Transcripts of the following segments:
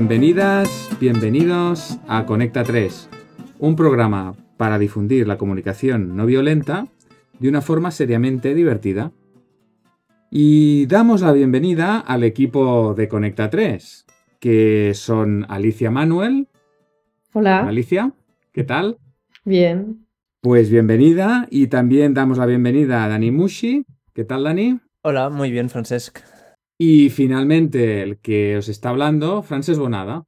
Bienvenidas, bienvenidos a Conecta 3, un programa para difundir la comunicación no violenta de una forma seriamente divertida. Y damos la bienvenida al equipo de Conecta 3, que son Alicia Manuel. Hola. Alicia, ¿qué tal? Bien. Pues bienvenida y también damos la bienvenida a Dani Mushi. ¿Qué tal, Dani? Hola, muy bien, Francesc. Y finalmente el que os está hablando, Frances Bonada.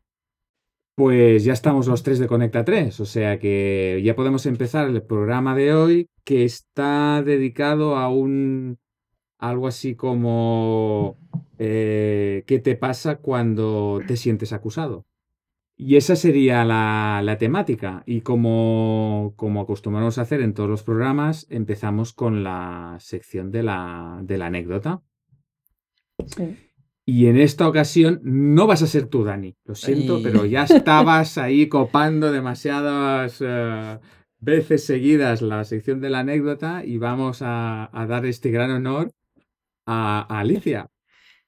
Pues ya estamos los tres de Conecta 3, o sea que ya podemos empezar el programa de hoy que está dedicado a un algo así como eh, ¿qué te pasa cuando te sientes acusado? Y esa sería la, temática. Y como, como, acostumbramos a hacer en todos los programas, empezamos con la sección de la, de la anécdota. Y en esta ocasión no vas a ser tú, Dani. Lo siento, pero ya estabas ahí copando demasiadas eh, veces seguidas la sección de la anécdota y vamos a, dar este gran honor a, Alicia.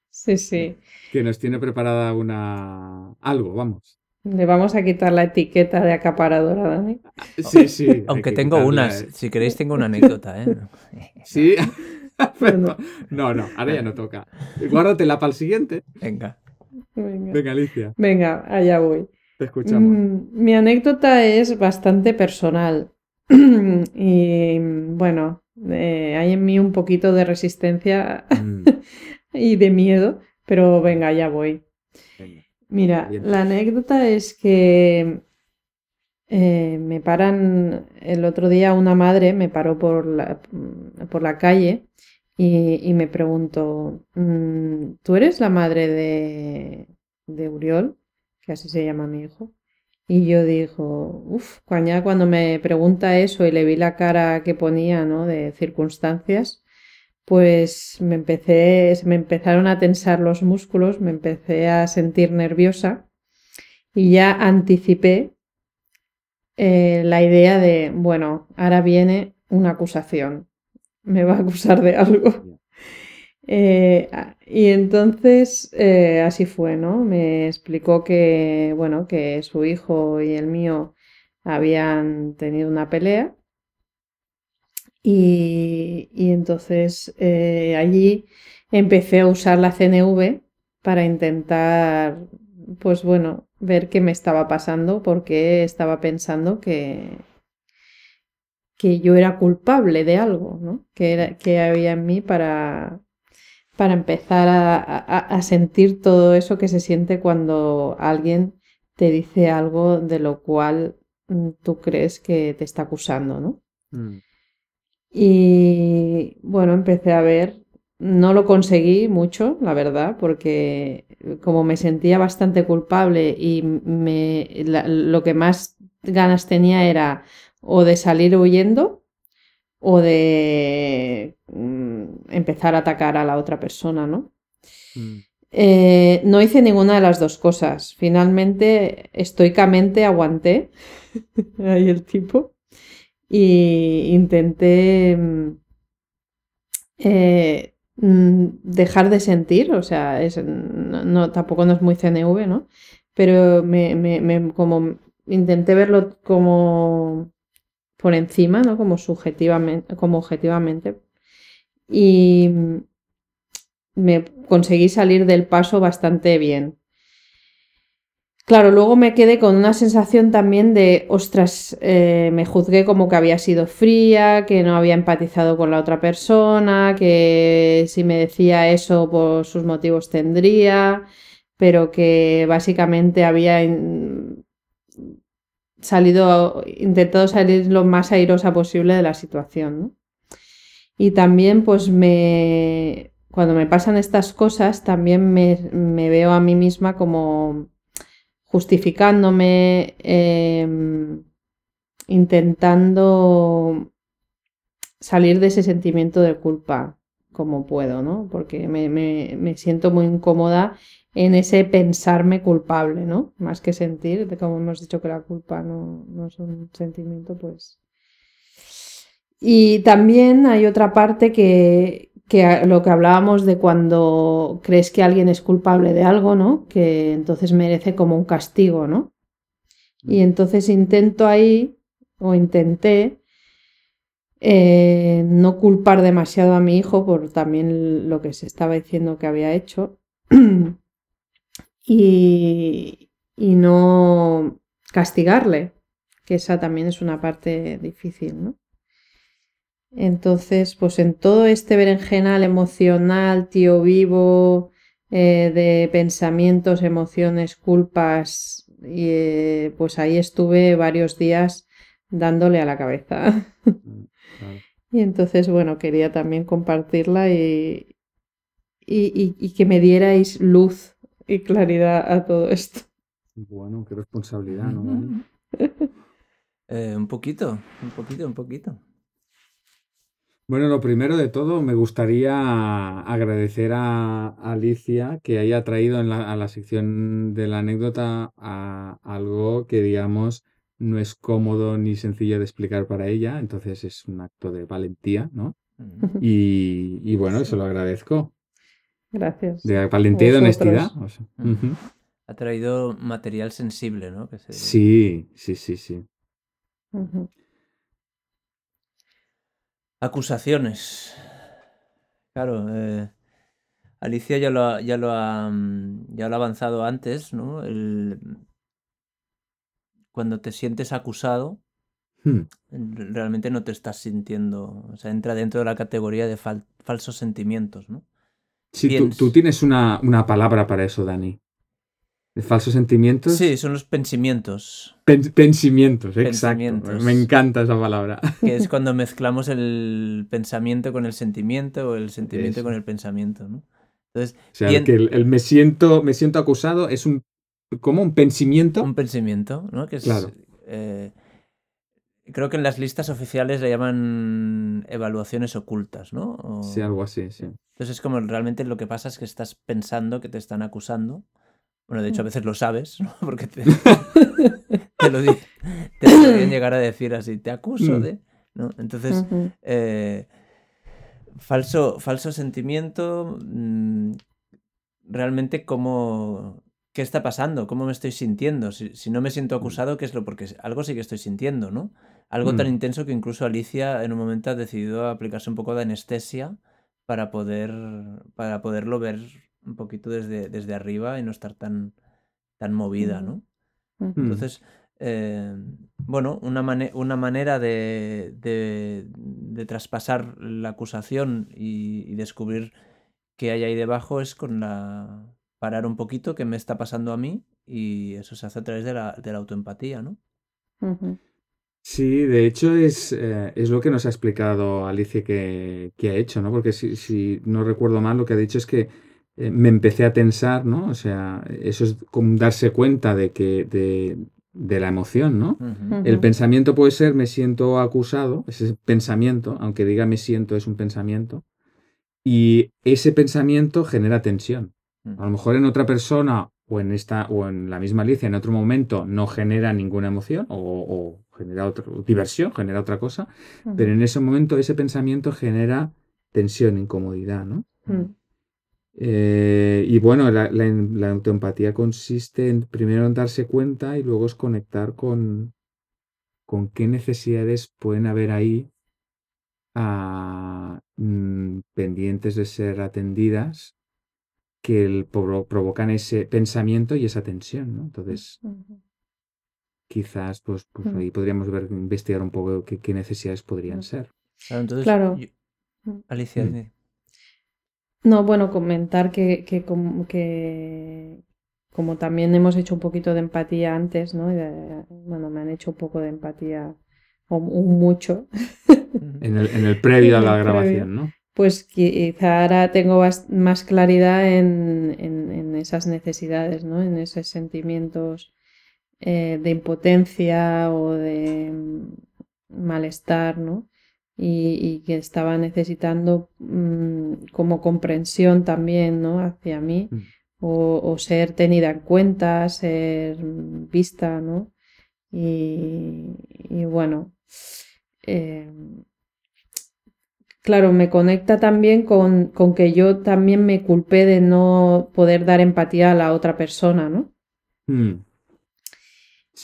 Sí, sí. Que nos tiene preparada una algo, vamos. Le vamos a quitar la etiqueta de acaparadora, Dani. Sí, sí. Aunque tengo unas, si queréis tengo una anécdota, ¿eh? Sí. no, no, ahora ya no toca. Guárdatela para el siguiente. Venga. Venga. Alicia. Venga, allá voy. Te escuchamos. Mm, mi anécdota es bastante personal. y bueno, eh, hay en mí un poquito de resistencia mm. y de miedo, pero venga, ya voy. Mira, la anécdota es que eh, me paran el otro día una madre me paró por la, por la calle y, me pregunto, mm, ¿tú eres la madre de, de Uriol? Que así se llama mi hijo. Y yo digo, uff, cuando me pregunta eso y le vi la cara que ponía, ¿no? De circunstancias, pues me empecé, me empezaron a tensar los músculos, me empecé a sentir nerviosa y ya anticipé eh, la idea de, bueno, ahora viene una acusación me va a acusar de algo. Eh, y entonces eh, así fue, ¿no? Me explicó que, bueno, que su hijo y el mío habían tenido una pelea. Y, entonces eh, allí empecé a usar la CNV para intentar, pues bueno, ver qué me estaba pasando, porque estaba pensando que, que yo era culpable de algo, ¿no? Que, era, que había en mí para, para empezar a, sentir todo eso que se siente cuando alguien te dice algo de lo cual mm, tú crees que te está acusando, ¿no? Mm. Y bueno, empecé a ver, no lo conseguí mucho, la verdad, porque como me sentía bastante culpable y me, lo que más ganas tenía era o de salir huyendo o de mm, empezar a atacar a la otra persona, ¿no? Mm. Eh, no hice ninguna de las dos cosas. Finalmente, estoicamente aguanté ahí el tipo y intenté mm, eh, dejar de sentir, o sea, no, tampoco no es muy CNV, ¿no? Pero me, como intenté verlo como por encima, ¿no? Como subjetivamente, como objetivamente. Y me conseguí salir del paso bastante bien. Claro, luego me quedé con una sensación también de, ostras, eh, me juzgué como que había sido fría, que no había empatizado con la otra persona, que si me decía eso por sus motivos tendría, pero que básicamente había salido, intentado salir lo más airosa posible de la situación. Y también, pues me. Cuando me pasan estas cosas, también me, veo a mí misma como justificándome, em, intentando salir de ese sentimiento de culpa como puedo, ¿no? Porque me, me siento muy incómoda en ese pensarme culpable, ¿no? Más que sentir, como hemos dicho que la culpa no, es un sentimiento, pues. Y también hay otra parte que, que lo que hablábamos de cuando crees que alguien es culpable de algo, ¿no? Que entonces merece como un castigo, ¿no? Y entonces intento ahí, o intenté, eh, no culpar demasiado a mi hijo por también lo que se estaba diciendo que había hecho y, y no castigarle, que esa también es una parte difícil, ¿no? Entonces, pues en todo este berenjenal emocional, tío vivo, eh, de pensamientos, emociones, culpas, y, eh, pues ahí estuve varios días dándole a la cabeza. Mm, y entonces, bueno, quería también compartirla y, y, que me dierais luz y claridad a todo esto. Bueno, qué responsabilidad, ¿no? Eh, un poquito, un poquito, un poquito. Bueno, lo primero de todo, me gustaría agradecer a Alicia que haya traído a la sección de la anécdota a algo que, digamos, no es cómodo ni sencillo de explicar para ella, entonces es un acto de valentía, ¿no? Y, bueno, eso lo agradezco. Gracias. De valentía y de honestidad. Ha traído material sensible, ¿no? Sí, sí, sí, sí. Acusaciones. Claro, eh, Alicia ya lo, ha, ya, lo ha, mm, ya lo ha avanzado antes, ¿no? cuando te sientes acusado, hmm. realmente no te estás sintiendo, o sea, entra dentro de la categoría de falsos sentimientos, ¿no? Sí, tú, tienes una, una, palabra para eso, Dani. ¿De falsos sentimientos? Sí, son los pensamientos. pensamientos, exacto. Me encanta esa palabra. Que es cuando mezclamos el pensamiento con el sentimiento o el sentimiento con el pensamiento, ¿no? Entonces, o sea, que el, me, siento, me siento acusado es un como un pensamiento. Un pensamiento, ¿no? Que es, claro. Eh, creo que en las listas oficiales le llaman evaluaciones ocultas, ¿no? Sí, algo así, sí. Entonces es como realmente lo que pasa es que estás pensando que te están acusando bueno, de hecho a mm. veces lo sabes, ¿no? Porque te, lo, podrían llegar a decir así, te acuso mm. de... ¿no? Entonces, eh, falso, falso sentimiento, mm, realmente cómo... ¿Qué está pasando? ¿Cómo me estoy sintiendo? Si, no me siento acusado, ¿qué es lo? Porque algo sí que estoy sintiendo, ¿no? Algo tan intenso que incluso Alicia en un momento ha decidido aplicarse un poco de anestesia para poder para poderlo ver un poquito desde, desde arriba y no estar tan, tan movida, ¿no? Entonces, eh, bueno, una, una manera de, de, traspasar la acusación y, descubrir qué hay ahí debajo es con la parar un poquito qué me está pasando a mí y eso se hace a través de la, de la autoempatía, ¿no? Sí, de hecho es, eh, es, lo que nos ha explicado Alicia que, que ha hecho, ¿no? Porque si, si, no recuerdo mal, lo que ha dicho es que eh, me empecé a tensar, ¿no? O sea, eso es como darse cuenta de que de, de la emoción, ¿no? El pensamiento puede ser me siento acusado, ese pensamiento, aunque diga me siento es un pensamiento, y ese pensamiento genera tensión. A lo mejor en otra persona o en esta o en la misma Alicia en otro momento no genera ninguna emoción o, genera otra diversión, genera otra cosa, pero en ese momento ese pensamiento genera tensión, incomodidad, ¿no? Eh, y bueno, la, la, autoempatía consiste en primero en darse cuenta y luego es conectar con, con qué necesidades pueden haber ahí ah, mm, pendientes de ser atendidas que el, provocan ese pensamiento y esa tensión, ¿no? Entonces, quizás pues, pues ahí podríamos ver, investigar un poco qué, necesidades podrían ser. Claro, entonces, claro. Alicia, mm. No, bueno, comentar que, que, como, que como también hemos hecho un poquito de empatía antes, ¿no? bueno, me han hecho un poco de empatía, o mucho. En el, en el previo a la grabación, ¿no? Pues quizá ahora tengo más claridad en, en, esas necesidades, ¿no? En esos sentimientos eh, de impotencia o de mm, malestar, ¿no? y, que estaba necesitando mm, como comprensión también ¿no? hacia mí mm. o, ser tenida en cuenta, ser vista, ¿no? Y, bueno, eh, claro, me conecta también con, con, que yo también me culpé de no poder dar empatía a la otra persona, ¿no? Mm.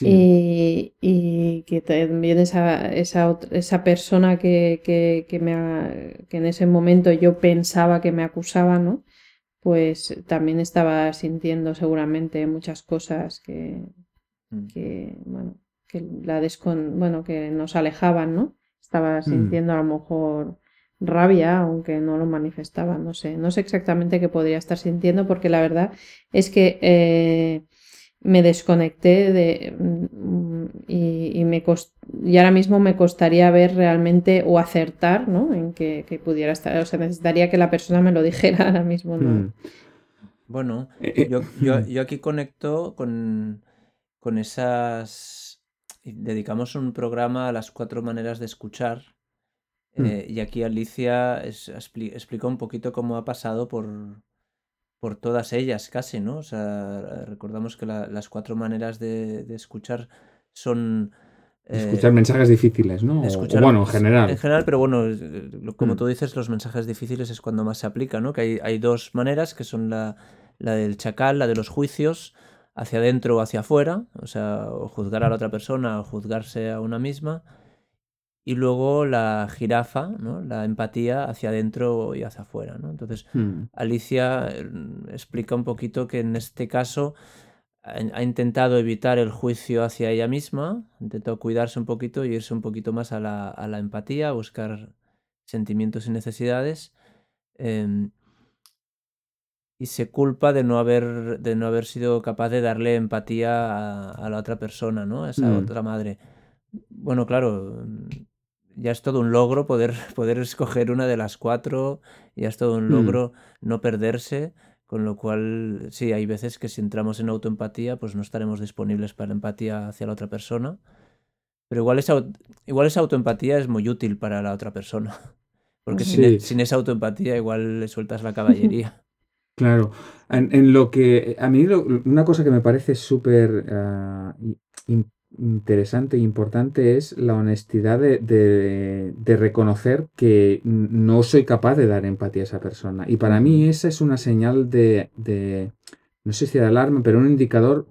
Y, que también esa, esa, esa persona que, que, que, me que en ese momento yo pensaba que me acusaba, ¿no? Pues también estaba sintiendo seguramente muchas cosas que, mm. que bueno, que la descon bueno, que nos alejaban, ¿no? Estaba mm. sintiendo a lo mejor rabia, aunque no lo manifestaba, no sé, no sé exactamente qué podría estar sintiendo, porque la verdad es que eh, me desconecté de, mm, y, me y ahora mismo me costaría ver realmente o acertar ¿no? en que, pudiera estar. O sea, necesitaría que la persona me lo dijera ahora mismo. ¿no? Hmm. Bueno, eh, eh, yo, yo, hmm. yo, aquí conecto con, con esas... Dedicamos un programa a las cuatro maneras de escuchar. Hmm. Eh, y aquí Alicia es, explicó un poquito cómo ha pasado por, por todas ellas casi, ¿no? O sea, recordamos que las cuatro maneras de, escuchar son... Eh, escuchar mensajes difíciles, ¿no? Escuchar, bueno, en general. En general, pero bueno, como mm. tú dices, los mensajes difíciles es cuando más se aplica, ¿no? Que hay, hay dos maneras, que son la, la, del chacal, la de los juicios, hacia adentro o hacia afuera, o sea, o juzgar a la otra persona o juzgarse a una misma, y luego la jirafa, ¿no? la empatía hacia adentro y hacia afuera. ¿no? Entonces, hmm. Alicia mm, explica un poquito que en este caso ha intentado evitar el juicio hacia ella misma, ha intentado cuidarse un poquito y irse un poquito más a la, a la empatía, buscar sentimientos y necesidades. Em, y se culpa de no haber, de no haber sido capaz de darle empatía a, la otra persona, ¿no? A esa hmm. otra madre. Bueno, claro, ya es todo un logro poder, poder escoger una de las cuatro, ya es todo un mm. logro no perderse, con lo cual sí, hay veces que si entramos en autoempatía, pues no estaremos disponibles para la empatía hacia la otra persona. Pero igual esa, igual esa autoempatía es muy útil para la otra persona. Porque sin, sin, esa autoempatía igual le sueltas la caballería. Claro. En, lo que a mí una cosa que me parece súper uh, interesante e importante es la honestidad de, reconocer que no soy capaz de dar empatía a esa persona. Y para mí esa es una señal de, de, no sé si de alarma, pero un indicador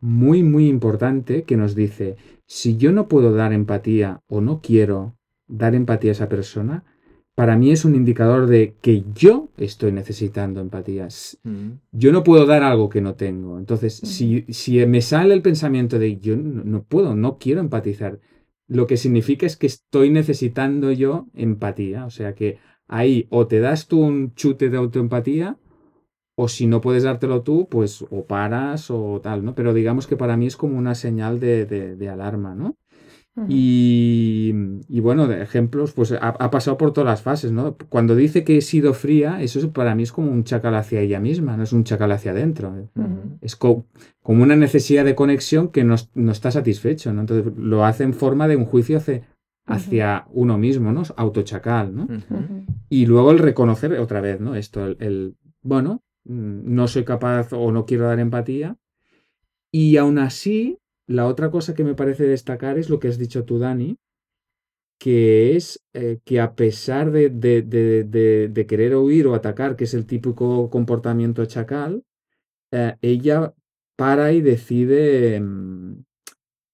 muy, muy importante que nos dice, si yo no puedo dar empatía o no quiero dar empatía a esa persona, para mí es un indicador de que yo estoy necesitando empatías. Mm. Yo no puedo dar algo que no tengo. Entonces, mm. si, me sale el pensamiento de yo no, puedo, no quiero empatizar, lo que significa es que estoy necesitando yo empatía. O sea que ahí o te das tú un chute de autoempatía, o si no puedes dártelo tú, pues o paras o tal, ¿no? Pero digamos que para mí es como una señal de, de alarma, ¿no? Y, bueno, de ejemplos, pues ha, pasado por todas las fases, ¿no? Cuando dice que he sido fría, eso para mí es como un chacal hacia ella misma, no es un chacal hacia adentro. Es como una necesidad de conexión que no, está satisfecho, ¿no? Entonces lo hace en forma de un juicio hacia, hacia uno mismo, ¿no? Autochacal, ¿no? Y luego el reconocer otra vez, ¿no? Esto, el, bueno, mm, no soy capaz o no quiero dar empatía. Y aún así, la otra cosa que me parece destacar es lo que has dicho tú, Dani, que es eh, que a pesar de, querer huir o atacar, que es el típico comportamiento chacal, eh, ella para y decide, mm,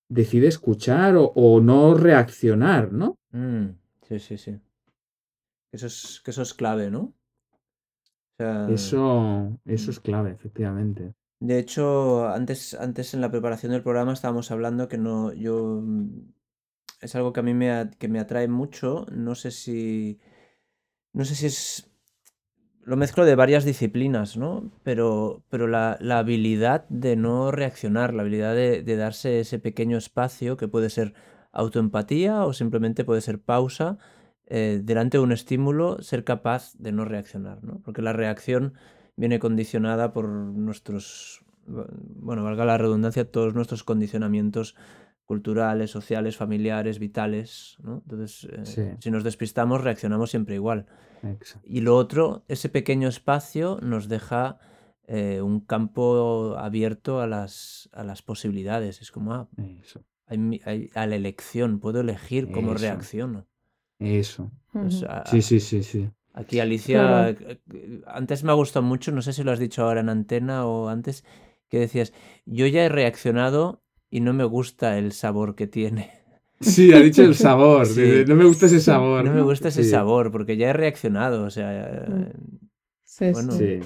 decide escuchar o, no reaccionar, ¿no? Mm, sí, sí, sí. Eso es, que eso es clave, ¿no? eso, eso es clave, efectivamente. De hecho, antes, antes en la preparación del programa estábamos hablando que no, yo mm, es algo que a mí me, que me atrae mucho. No sé si, no sé si es, lo mezclo de varias disciplinas, ¿no? Pero, pero la, habilidad de no reaccionar, la habilidad de, darse ese pequeño espacio que puede ser autoempatía o simplemente puede ser pausa eh, delante de un estímulo, ser capaz de no reaccionar, ¿no? Porque la reacción viene condicionada por nuestros, bueno, valga la redundancia, todos nuestros condicionamientos culturales, sociales, familiares, vitales. ¿no? Entonces, eh, si nos despistamos, reaccionamos siempre igual. Y lo otro, ese pequeño espacio nos deja eh, un campo abierto a las, a las posibilidades. Es como, ah, a la elección, puedo elegir cómo reacciono. Eso. Sí, sí, sí, sí. Aquí Alicia, Claro. eh, eh, antes me ha gustado mucho, no sé si lo has dicho ahora en antena o antes, que decías, yo ya he reaccionado y no me gusta el sabor que tiene. Sí, ha dicho el sabor. Sí. dice, No me gusta ese sabor. No me gusta ese Sí, sabor porque ya he reaccionado, o sea, eh, Sí, Bueno, sí.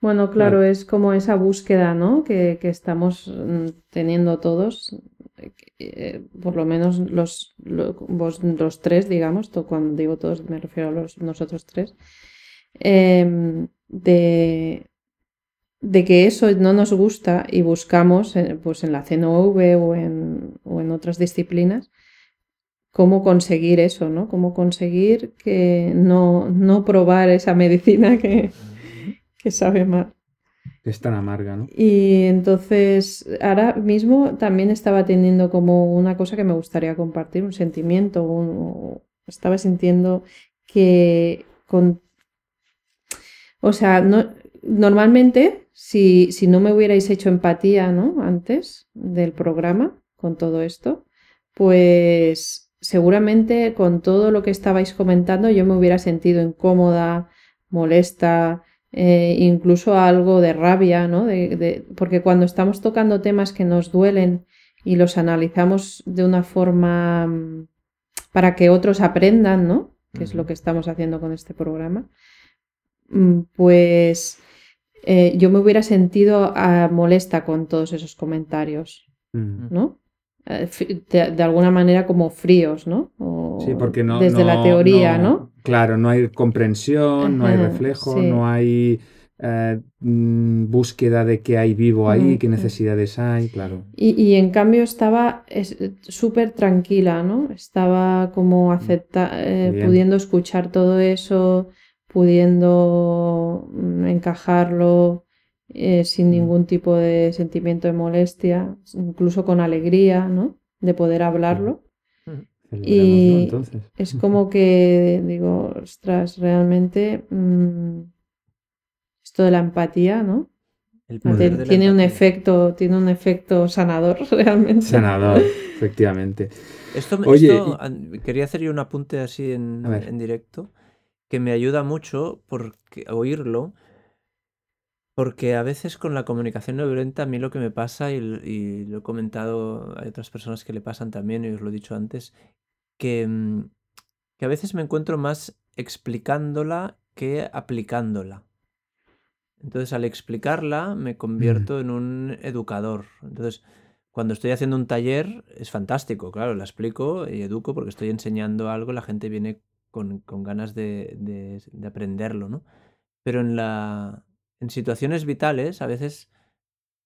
Bueno, claro, es como esa búsqueda, ¿no? Que, que estamos mm, teniendo todos, eh, por lo menos los, lo- vos- los tres, digamos, to- cuando digo todos me refiero a los, nosotros tres, em, de, de que eso no nos gusta y buscamos eh, pues en la CNV o en, o en otras disciplinas cómo conseguir eso, ¿no? Cómo conseguir que no, no probar esa medicina que, que sabe mal. Es tan amarga, ¿no? Y entonces, ahora mismo también estaba teniendo como una cosa que me gustaría compartir, un sentimiento, un- estaba sintiendo que con... O sea, no, normalmente, si, si no me hubierais hecho empatía, ¿no? Antes del programa, con todo esto, pues seguramente con todo lo que estabais comentando yo me hubiera sentido incómoda, molesta, eh, incluso algo de rabia, ¿no? De, de- porque cuando estamos tocando temas que nos duelen y los analizamos de una forma mm, para que otros aprendan, ¿no? Que es lo que estamos haciendo con este programa, mm, pues eh, yo me hubiera sentido ah, molesta con todos esos comentarios. ¿no? Eh, De, de alguna manera como fríos, ¿no? O Sí, porque no. desde la teoría, ¿no? Claro, no hay comprensión, no hay reflejo, sí. no hay eh, mm, búsqueda de qué hay vivo ahí, Mm, qué mm. necesidades hay, claro. Y, y en cambio estaba es- súper tranquila, ¿no? Estaba como acepta eh, pudiendo escuchar todo eso, pudiendo mm, encajarlo eh, sin Mm. ningún tipo de sentimiento de molestia, incluso con alegría, ¿no? De poder hablarlo. Y-. Es como que digo, ostras, realmente mm, esto de la empatía, ¿no? el poder Te- de la tiene un efecto, tiene un efecto sanador realmente. Sanador, efectivamente. Esto, Oye, esto, quería hacer yo un apunte así en, en directo, que me ayuda mucho porque, oírlo, porque a veces con la comunicación no violenta a mí lo que me pasa, y, l- y lo he comentado, hay otras personas que le pasan también, y os lo he dicho antes, que, mm, que a veces me encuentro más explicándola que aplicándola. Entonces, al explicarla, me convierto en un educador. Entonces, cuando estoy haciendo un taller, es fantástico, claro, la explico y educo porque estoy enseñando algo, la gente viene con, con ganas de, de- de aprenderlo, ¿no? Pero en la, en situaciones vitales, a veces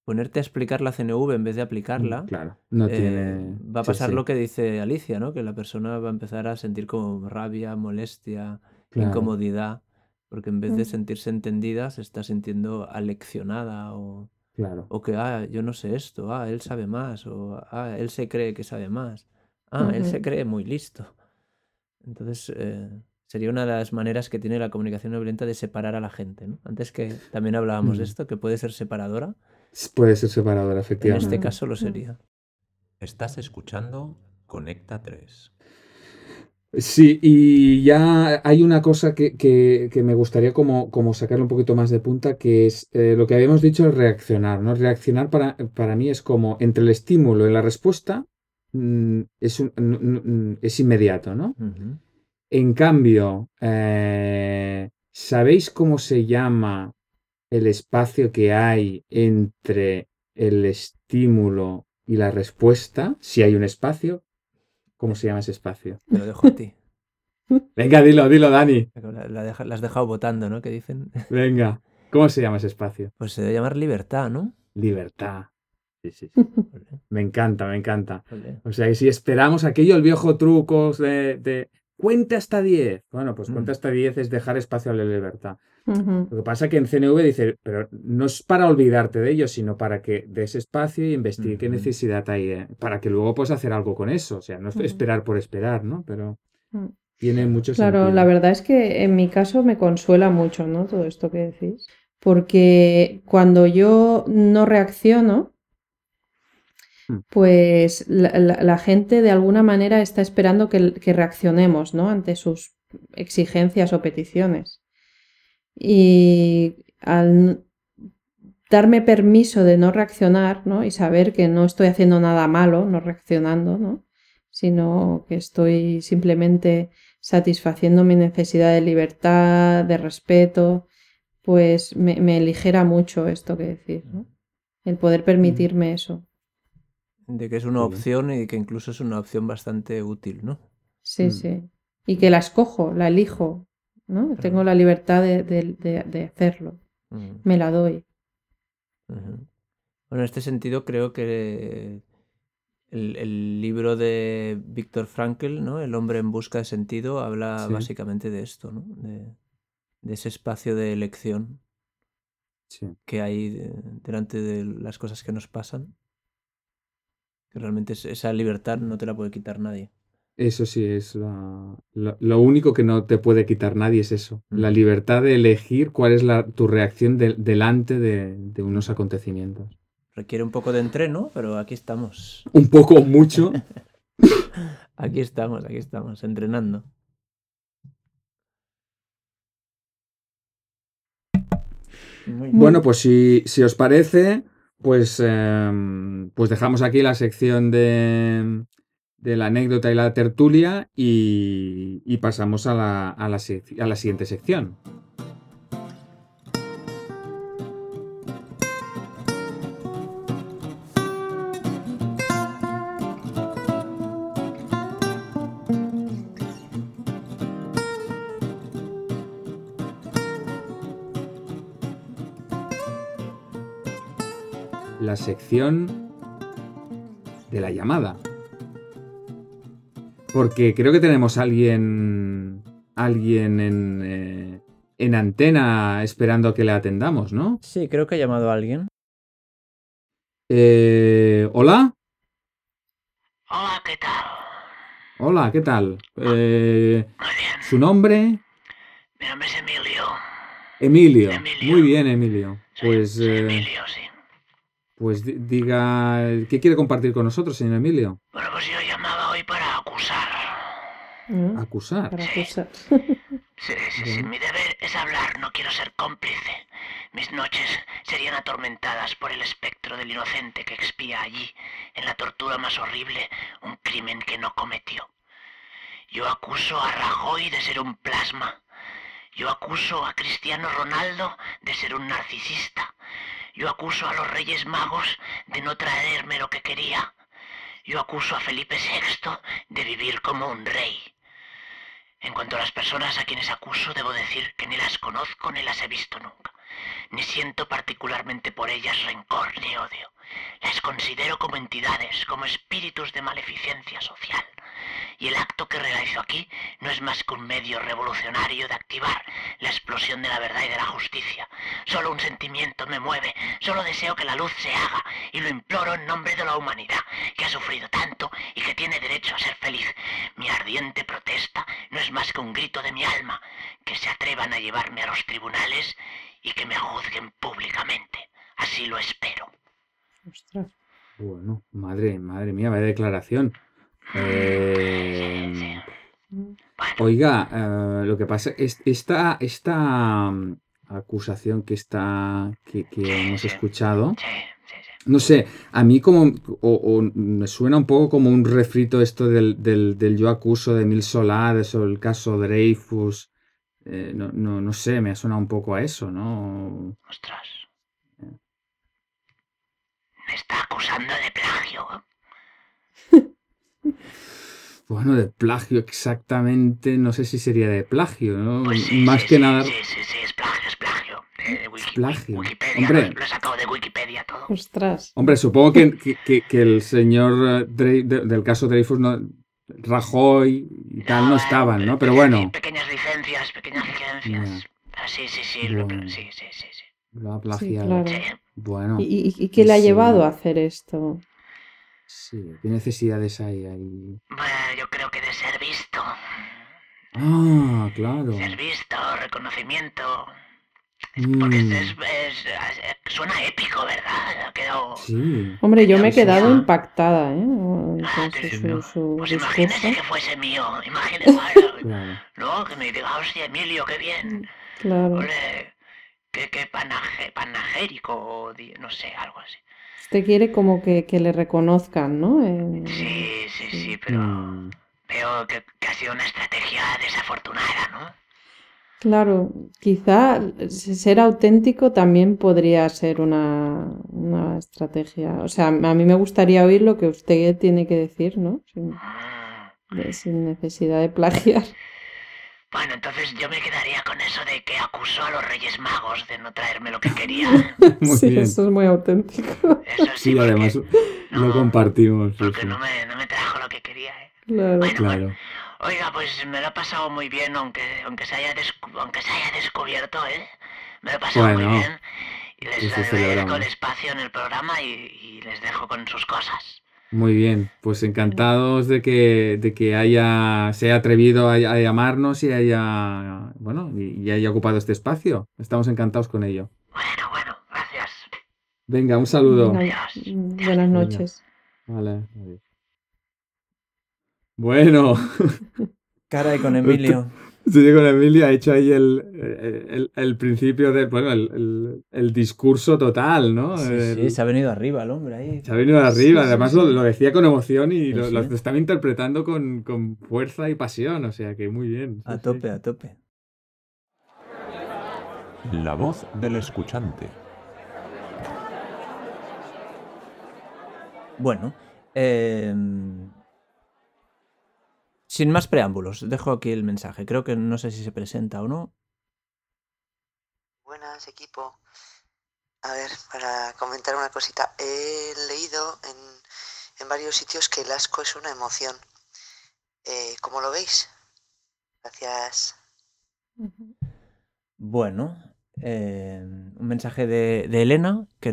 ponerte a explicar la CNV en vez de aplicarla, Claro, no eh, va a pasar sí, lo que dice Alicia, ¿no? Que la persona va a empezar a sentir como rabia, molestia, claro. incomodidad, porque en vez de Mm. sentirse entendida, se está sintiendo aleccionada o, Claro. o que, ah, yo no sé esto, ah, él sabe más, o ah, él se cree que sabe más, ah, él se cree muy listo. Entonces, eh, sería una de las maneras que tiene la comunicación no violenta de separar a la gente, ¿no? Antes que también hablábamos de Mm. esto, que puede ser separadora, Puede ser separadora, en efectivamente. este Mm, caso lo sería. Estás escuchando Conecta 3. Sí, y ya hay una cosa que, que- que me gustaría como, como sacarle un poquito más de punta, que es eh, lo que habíamos dicho, el reaccionar, ¿no? Reaccionar para, para mí es como entre el estímulo y la respuesta mm, es, un- es inmediato, ¿no? En cambio, eh, ¿sabéis cómo se llama el espacio que hay entre el estímulo y la respuesta? Si hay un espacio, ¿cómo se llama ese espacio? Te lo dejo a ti. Venga, dilo, dilo, Dani. La, la deja- la has dejado votando, ¿no? Que dicen. Venga, ¿cómo se llama ese espacio? Pues se debe llamar libertad, ¿no? Libertad. Sí, sí, sí. Me encanta, me encanta. O sea, que si esperamos aquello, el viejo truco de, de cuenta hasta 10. Bueno, pues cuenta hasta 10 es dejar espacio a la libertad. Lo que pasa es que en CNV dice, pero no es para olvidarte de ello, sino para que des espacio y investigue qué necesidad hay, eh, para que luego puedas hacer algo con eso. O sea, no es esperar por esperar, ¿no? Pero Mm. tiene mucho Claro, sentido. la verdad es que en mi caso me consuela mucho, ¿no? Todo esto que decís. Porque cuando yo no reacciono. Pues la, la- la gente de alguna manera está esperando que, que reaccionemos, ¿no? Ante sus exigencias o peticiones. Y al darme permiso de no reaccionar, ¿no? Y saber que no estoy haciendo nada malo, no reaccionando, ¿no? Sino que estoy simplemente satisfaciendo mi necesidad de libertad, de respeto, pues me, me aligera mucho esto que decir, ¿no? El poder permitirme eso. De que es una opción y que incluso es una opción bastante útil, ¿no? Sí, Mm. sí. Y que la escojo, la elijo, ¿no? Tengo la libertad de, de- de- de hacerlo. Mm. Me la doy. Bueno, en este sentido creo que el, el libro de Viktor Frankl, ¿no? El hombre en busca de sentido, habla Sí. básicamente de esto, ¿no? De, de ese espacio de elección Sí. que hay de- delante de las cosas que nos pasan. Que realmente es- esa libertad no te la puede quitar nadie. Eso sí, es la- lo, lo único que no te puede quitar nadie es eso, la libertad de elegir cuál es la, tu reacción de- delante de, de unos acontecimientos. Requiere un poco de entreno, pero aquí estamos. Un poco o mucho. Aquí estamos, aquí estamos, entrenando. Muy bien. Bueno, pues si, si os parece, pues, em, pues dejamos aquí la sección de, de la anécdota y la tertulia y, pasamos a la, a la siguiente sección. Sección de la llamada. Porque creo que tenemos a alguien, alguien en, eh, en antena esperando a que le atendamos, ¿no? Sí, creo que ha llamado a alguien. Eh, Hola, Hola, ¿qué tal? hola, ¿qué tal? Eh, Muy bien. ¿Su nombre? Mi nombre es Emilio. Emilio. Emilio. Muy bien, Emilio. Soy, Pues, soy eh, Emilio, sí. Pues di- diga, ¿qué quiere compartir con nosotros, señor Emilio? Bueno, pues yo llamaba hoy para acusar. ¿no? Acusar. Para acusar. Sí, sí, sí. Mi deber es hablar, no quiero ser cómplice. Mis noches serían atormentadas por el espectro del inocente que expía allí, en la tortura más horrible, un crimen que no cometió. Yo acuso a Rajoy de ser un plasma. Yo acuso a Cristiano Ronaldo de ser un narcisista. Yo acuso a los Reyes Magos de no traerme lo que quería. Yo acuso a Felipe VI de vivir como un rey. En cuanto a las personas a quienes acuso, debo decir que ni las conozco ni las he visto nunca. Ni siento particularmente por ellas rencor ni odio. Las considero como entidades, como espíritus de maleficencia social. Y el acto que realizo aquí no es más que un medio revolucionario de activar la explosión de la verdad y de la justicia. Solo un sentimiento me mueve, solo deseo que la luz se haga y lo imploro en nombre de la humanidad, que ha sufrido tanto y que tiene derecho a ser feliz. Mi ardiente protesta no es más que un grito de mi alma, que se atrevan a llevarme a los tribunales y que me juzguen públicamente. Así lo espero. Ostras. Bueno, madre, madre mía, vaya declaración. Eh. Bueno, Oiga, eh, lo que pasa es esta, esta mm, acusación que está que, que hemos escuchado, sí, sí, sí. no sé, a mí como o, o me suena un poco como un refrito esto del, del, del yo acuso de Mil Solá, de sobre el caso Dreyfus. Eh, no, no, no sé, me suena un poco a eso, ¿no? Ostras. Me está acusando de plagio. Bueno, de plagio exactamente, no sé si sería de plagio, ¿no? Pues sí, Más sí, que sí, nada. Sí, sí, sí, es plagio, es plagio. Eh, Wiki- plagio. Wikipedia, Hombre. lo, lo he sacado de Wikipedia todo. Ostras. Hombre, supongo que, que- que- que el señor eh, Drey- de- del caso Dreyfus, no, Rajoy y tal, no estaban, ¿no? Pero bueno, licencias, pequeñas licencias. Ah, sí, sí, sí, lo- Bueno. sí, sí, sí, sí. lo ha Sí, plagiado. claro. Sí. Bueno, ¿Y, y- y qué le ha Sí. llevado a hacer esto? sí, ¿qué necesidades hay ahí? Bueno, yo creo que de ser visto. Ah, claro. Ser visto, reconocimiento. Porque es, Mm, es- suena épico, ¿verdad? Quedado... sí. Hombre, yo me he quedado impactada, ¿eh? Ah, su, su- su Pues discurso. imagínese que fuese mío. Imagínese, claro. ¿no? Que me diga, hostia, Emilio, qué bien. Claro. Ole, qué, qué panaje- panagérico, o di- no sé, algo así. Usted quiere como que, que le reconozcan, ¿no? En- Sí, sí, sí, pero Mm, veo que, que ha sido una estrategia desafortunada, ¿no? Claro, quizá ser auténtico también podría ser una, una estrategia. O sea, a mí me gustaría oír lo que usted tiene que decir, ¿no? Sin, de- sin necesidad de plagiar. Bueno, entonces yo me quedaría con eso de que acusó a los Reyes Magos de no traerme lo que quería. Muy sí, bien. eso es muy auténtico. Eso sí, Sí, además porque, lo no, compartimos. porque sí. no me, no me trajo lo que quería, ¿eh? Claro. Bueno, Claro. Oiga, pues me lo he pasado muy bien, aunque, aunque, se, haya descu- aunque se haya descubierto, ¿eh? Me lo he pasado muy bien. Y les agradezco el espacio en el programa y, y les dejo con sus cosas. Muy bien, pues encantados de que, de que haya, se haya atrevido a, a llamarnos y haya, bueno, y, y haya ocupado este espacio. Estamos encantados con ello. Bueno, bueno, gracias. Venga, un saludo. Venga, Adiós. buenas noches. Vale, adiós. Bueno, Caray, con Emilio. estoy con Emilia, ha hecho ahí el, el, el principio del, bueno, el, el- el discurso total, ¿no? Sí, El- sí, se ha venido arriba el hombre ahí. se ha venido arriba, Sí, además sí. Lo, lo decía con emoción y Sí, lo, sí. lo estaba interpretando con, con fuerza y pasión, o sea que muy bien. sí, A sí. tope, a tope. La voz del escuchante. Bueno, eh, sin más preámbulos, dejo aquí el mensaje. Creo que no sé si se presenta o no. Buenas, equipo. A ver, para comentar una cosita. He leído en, en varios sitios que el asco es una emoción. Eh, ¿Cómo lo veis? Gracias. Bueno, eh, un mensaje de, de Elena, que,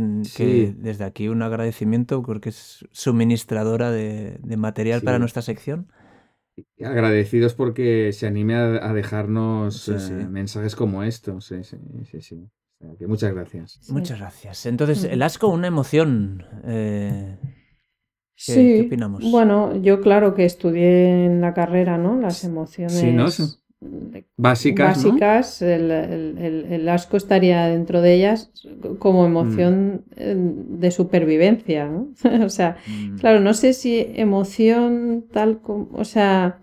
desde aquí un agradecimiento porque es suministradora de, de material para nuestra sección. Agradecidos porque se anime a, a dejarnos Sí, eh, sí. mensajes como estos. Sí, sí, sí, sí. Que muchas gracias. Sí. Muchas gracias. Entonces, Ujú. el asco, una emoción. eh, ¿Qué- Sí, qué opinamos? bueno, yo claro que estudié en la carrera, ¿no? Las emociones Sí, ¿no? Básicas, ¿no? básicas, el, el- el- asco estaría dentro de ellas como emoción eh, de supervivencia, ¿no? O sea, Mm, claro, no sé si emoción tal como, o sea,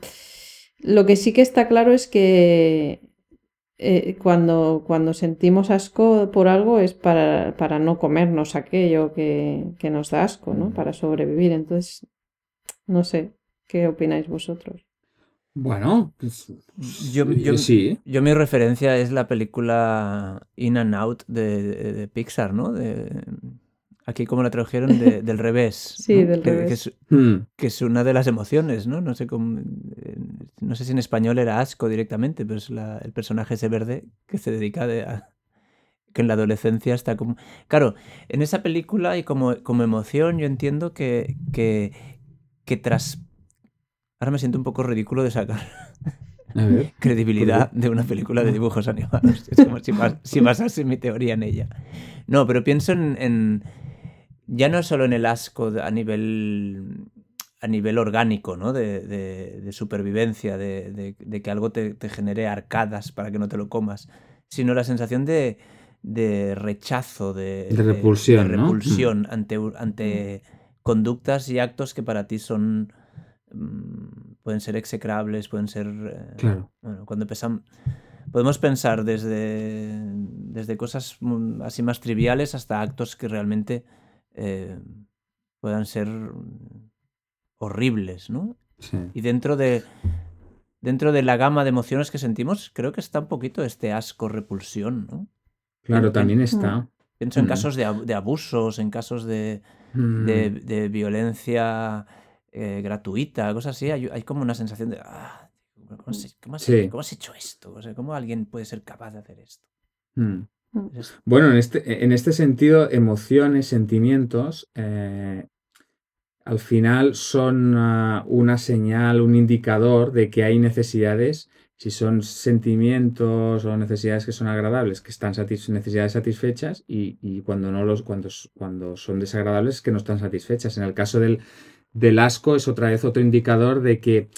lo que sí que está claro es que eh, cuando, cuando sentimos asco por algo es para, para no comernos aquello que, que nos da asco, ¿no? Ujú. Para sobrevivir. Entonces, no sé, ¿qué opináis vosotros? Bueno, pues, Yo- yo- sí. Yo mi referencia es la película In and Out de, de- de Pixar, ¿no? De, aquí como la tradujeron de- del revés. Sí, ¿no? del Que- que revés. es- Hmm, que es una de las emociones, ¿no? No sé cómo, eh, no sé si en español era asco directamente, pero es la- el personaje ese verde que se dedica de a- que en la adolescencia está como... Claro, en esa película y como, como emoción yo entiendo que, que, que tras... Ahora me siento un poco ridículo de sacar A ver. credibilidad de una película de dibujos animados. Es como si, bas- si basase mi teoría en ella. No, pero pienso en, en- ya no solo en el asco a nivel a nivel orgánico, ¿no? De, de- de supervivencia, de, que algo te, te genere arcadas para que no te lo comas, sino la sensación de, rechazo, de, repulsión, repulsión ante, u- ante conductas y actos que para ti son mm, pueden ser execrables, pueden ser eh, Claro. bueno, cuando empezamos podemos pensar desde, desde cosas así más triviales hasta actos que realmente eh, puedan ser mm, horribles, ¿no? Sí. Y dentro de dentro de la gama de emociones que sentimos, creo que está un poquito este asco, repulsión, ¿no? Claro, en- también está. Pienso en Mm. casos de, de abusos, en casos de, de, de violencia eh, gratuita, cosas así, hay, hay como una sensación de, ah, ¿cómo, has, cómo has- Sí. cómo has hecho esto? O sea, ¿cómo alguien puede ser capaz de hacer esto? hmm. Es- Bueno, en este, en este sentido, emociones, sentimientos, eh, al final son ah, una señal, un indicador de que hay necesidades si son sentimientos o necesidades que son agradables, que están satis- necesidades satisfechas, y, y cuando no los, cuando, cuando son desagradables, que no están satisfechas. En el caso del, del asco es otra vez otro indicador de que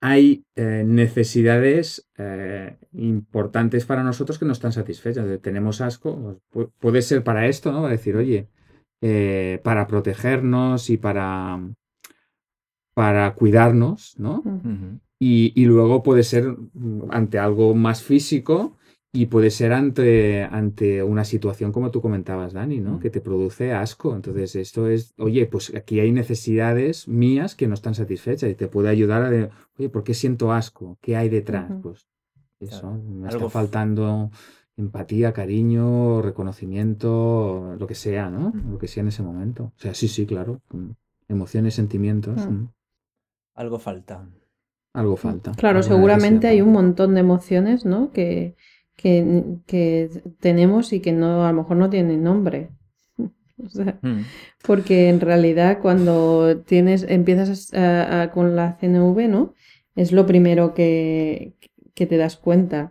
hay eh, necesidades eh, importantes para nosotros que no están satisfechas. Tenemos asco, pues, pu- puede ser para esto, ¿no? Para decir, oye, eh, para protegernos y para, para cuidarnos, ¿no? Y luego puede ser mm, ante algo más físico y puede ser ante, ante una situación como tú comentabas, Dani, ¿no? Mm. Que te produce asco. Entonces, esto es, oye, pues aquí hay necesidades mías que no están satisfechas y te puede ayudar a, de, oye, ¿por qué siento asco? ¿Qué hay detrás? Pues eso, Claro. me Algo está faltando empatía, cariño, reconocimiento, lo que sea, ¿no? Mm. Lo que sea en ese momento. O sea, sí, sí, claro. Emociones, sentimientos, Mm. mm, Algo falta. algo falta. Claro, seguramente hay un montón de emociones, ¿no? Que, que, que tenemos y que no, a lo mejor no tienen nombre. O sea, Mm. porque en realidad cuando tienes, empiezas a- a- con la CNV, ¿no? Es lo primero que, que te das cuenta. El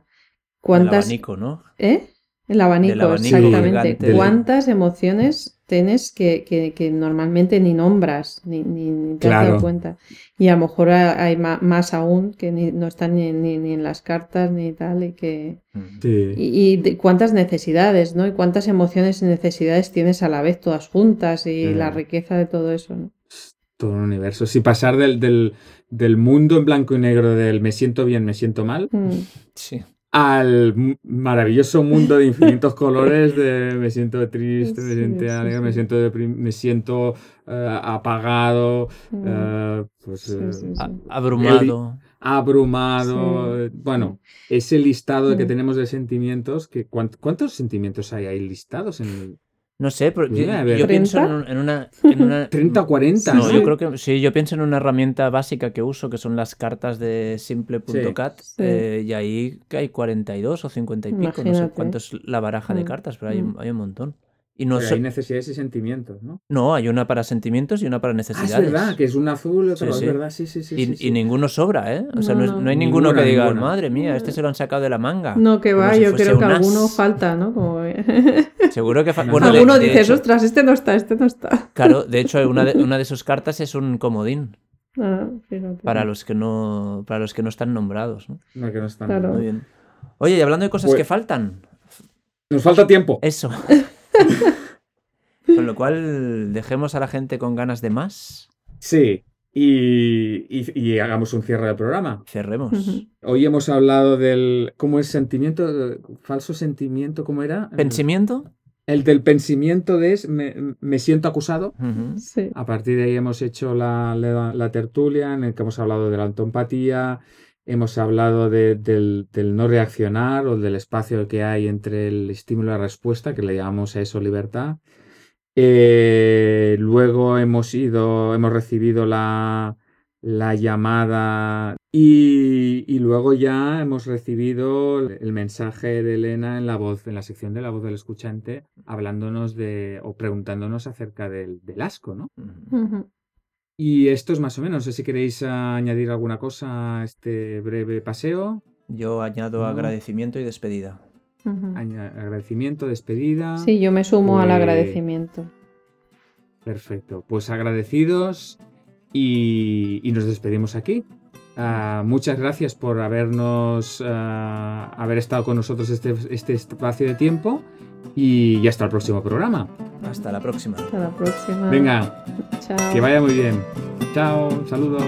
¿Cuántas, abanico, ¿no? ¿Eh? El abanico, exactamente. gigante ¿Cuántas emociones tienes que, que- que normalmente ni nombras, ni, ni- ni te has dado Claro. cuenta? Y a lo mejor ha- hay ma- más, aún que ni- no están ni, ni- ni en las cartas ni tal, y que... Sí. Y, y de cuántas necesidades, ¿no? Y cuántas emociones y necesidades tienes a la vez, todas juntas, y la riqueza de todo eso, ¿no? todo un universo. Si pasar del, del, del mundo en blanco y negro del me siento bien, me siento mal, Mm, Sí. Al maravilloso mundo de infinitos colores de me siento triste, me siento sí, alegre, me siento me siento eh, apagado, mm, eh, pues sí, eh, sí, A- sí. abrumado. abrumado. Sí. Bueno, ese listado que Mm. tenemos de sentimientos, que ¿cuánt- ¿cuántos sentimientos hay ahí listados? En el No sé, pero yo, pienso en, ¿30? un- en una, en una- 30 o 40, No, ¿no? yo creo que sí, yo pienso en una herramienta básica que uso, que son las cartas de simple.cat, Sí. eh, y ahí que hay 42 o 50 y pico, no sé cuánto es la baraja de Mm, cartas, pero hay, mm. hay un montón. Y no, Pero so- hay necesidades y sentimientos, ¿no? no, hay una para sentimientos y una para Ah, necesidades. es verdad, que es un azul, otro, Sí, es verdad, sí, sí, sí. y, sí, y sí. ninguno sobra, ¿eh? O sea, no, No, es- no. no hay ninguno Ninguna, que diga, ninguna. madre mía, este se lo han sacado de la manga. No, que va, si yo creo que as. alguno falta, ¿no? Como... Seguro que... fa- No, bueno, de- Alguno de hecho- ostras, este no está, este no está. Claro, de hecho, una de, una de sus cartas es un comodín Ah, fíjate. para los que no, para los que no están nombrados. ¿no? No, que no están- Claro. Muy bien. Oye, y hablando de cosas Pues- que faltan, Nos falta tiempo. eso. Con lo cual, dejemos a la gente con ganas de más. Sí. Y, y- y hagamos un cierre del programa. Cerremos. Hoy hemos hablado del. ¿Cómo es sentimiento? ¿Falso sentimiento? ¿Cómo era? ¿Pensamiento? El del pensamiento de es me, me siento acusado. Sí. A partir de ahí hemos hecho la, la- la tertulia en el que hemos hablado de la autoempatía, hemos hablado de- del, del no reaccionar o del espacio que hay entre el estímulo y la respuesta, que le llamamos a eso libertad. Eh, luego hemos ido, hemos recibido la, la llamada y, y luego ya hemos recibido el mensaje de Elena en la voz, en la sección de la voz del escuchante, hablándonos de o preguntándonos acerca del, del asco, ¿no? Y esto es más o menos. No sé si queréis añadir alguna cosa a este breve paseo. Yo añado No. agradecimiento y despedida. Agradecimiento, despedida. Sí, yo me sumo al Pues- agradecimiento. Perfecto. Pues agradecidos y, y nos despedimos aquí. Ah, muchas gracias por habernos ah, haber estado con nosotros este, este espacio de tiempo y hasta el próximo programa. Hasta la próxima. Hasta la próxima. Venga, Chao. que vaya muy bien. Chao, saludos.